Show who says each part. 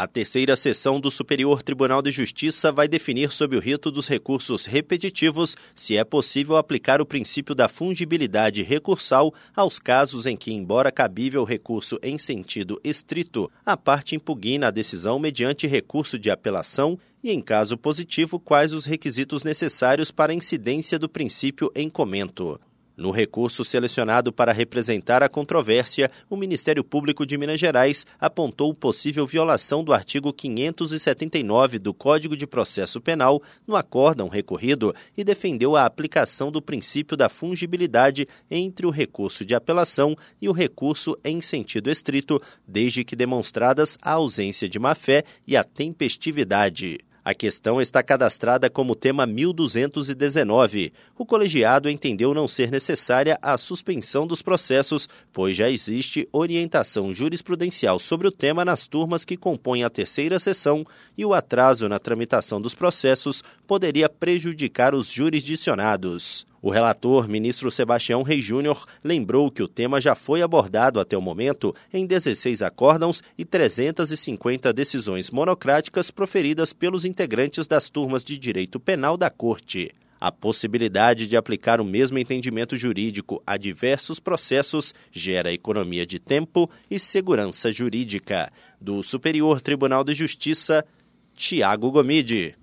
Speaker 1: A terceira sessão do Superior Tribunal de Justiça vai definir sob o rito dos recursos repetitivos se é possível aplicar o princípio da fungibilidade recursal aos casos em que, embora cabível recurso em sentido estrito, a parte impugna a decisão mediante recurso de apelação e, em caso positivo, quais os requisitos necessários para a incidência do princípio em comento. No recurso selecionado para representar a controvérsia, o Ministério Público de Minas Gerais apontou possível violação do artigo 579 do Código de Processo Penal no acórdão recorrido e defendeu a aplicação do princípio da fungibilidade entre o recurso de apelação e o recurso em sentido estrito, desde que demonstradas a ausência de má-fé e a tempestividade. A questão está cadastrada como tema 1219. O colegiado entendeu não ser necessária a suspensão dos processos, pois já existe orientação jurisprudencial sobre o tema nas turmas que compõem a terceira sessão e o atraso na tramitação dos processos poderia prejudicar os jurisdicionados. O relator, ministro Sebastião Rei Júnior, lembrou que o tema já foi abordado até o momento em 16 acórdãos e 350 decisões monocráticas proferidas pelos integrantes das turmas de direito penal da Corte. A possibilidade de aplicar o mesmo entendimento jurídico a diversos processos gera economia de tempo e segurança jurídica. Do Superior Tribunal de Justiça, Tiago Gomide.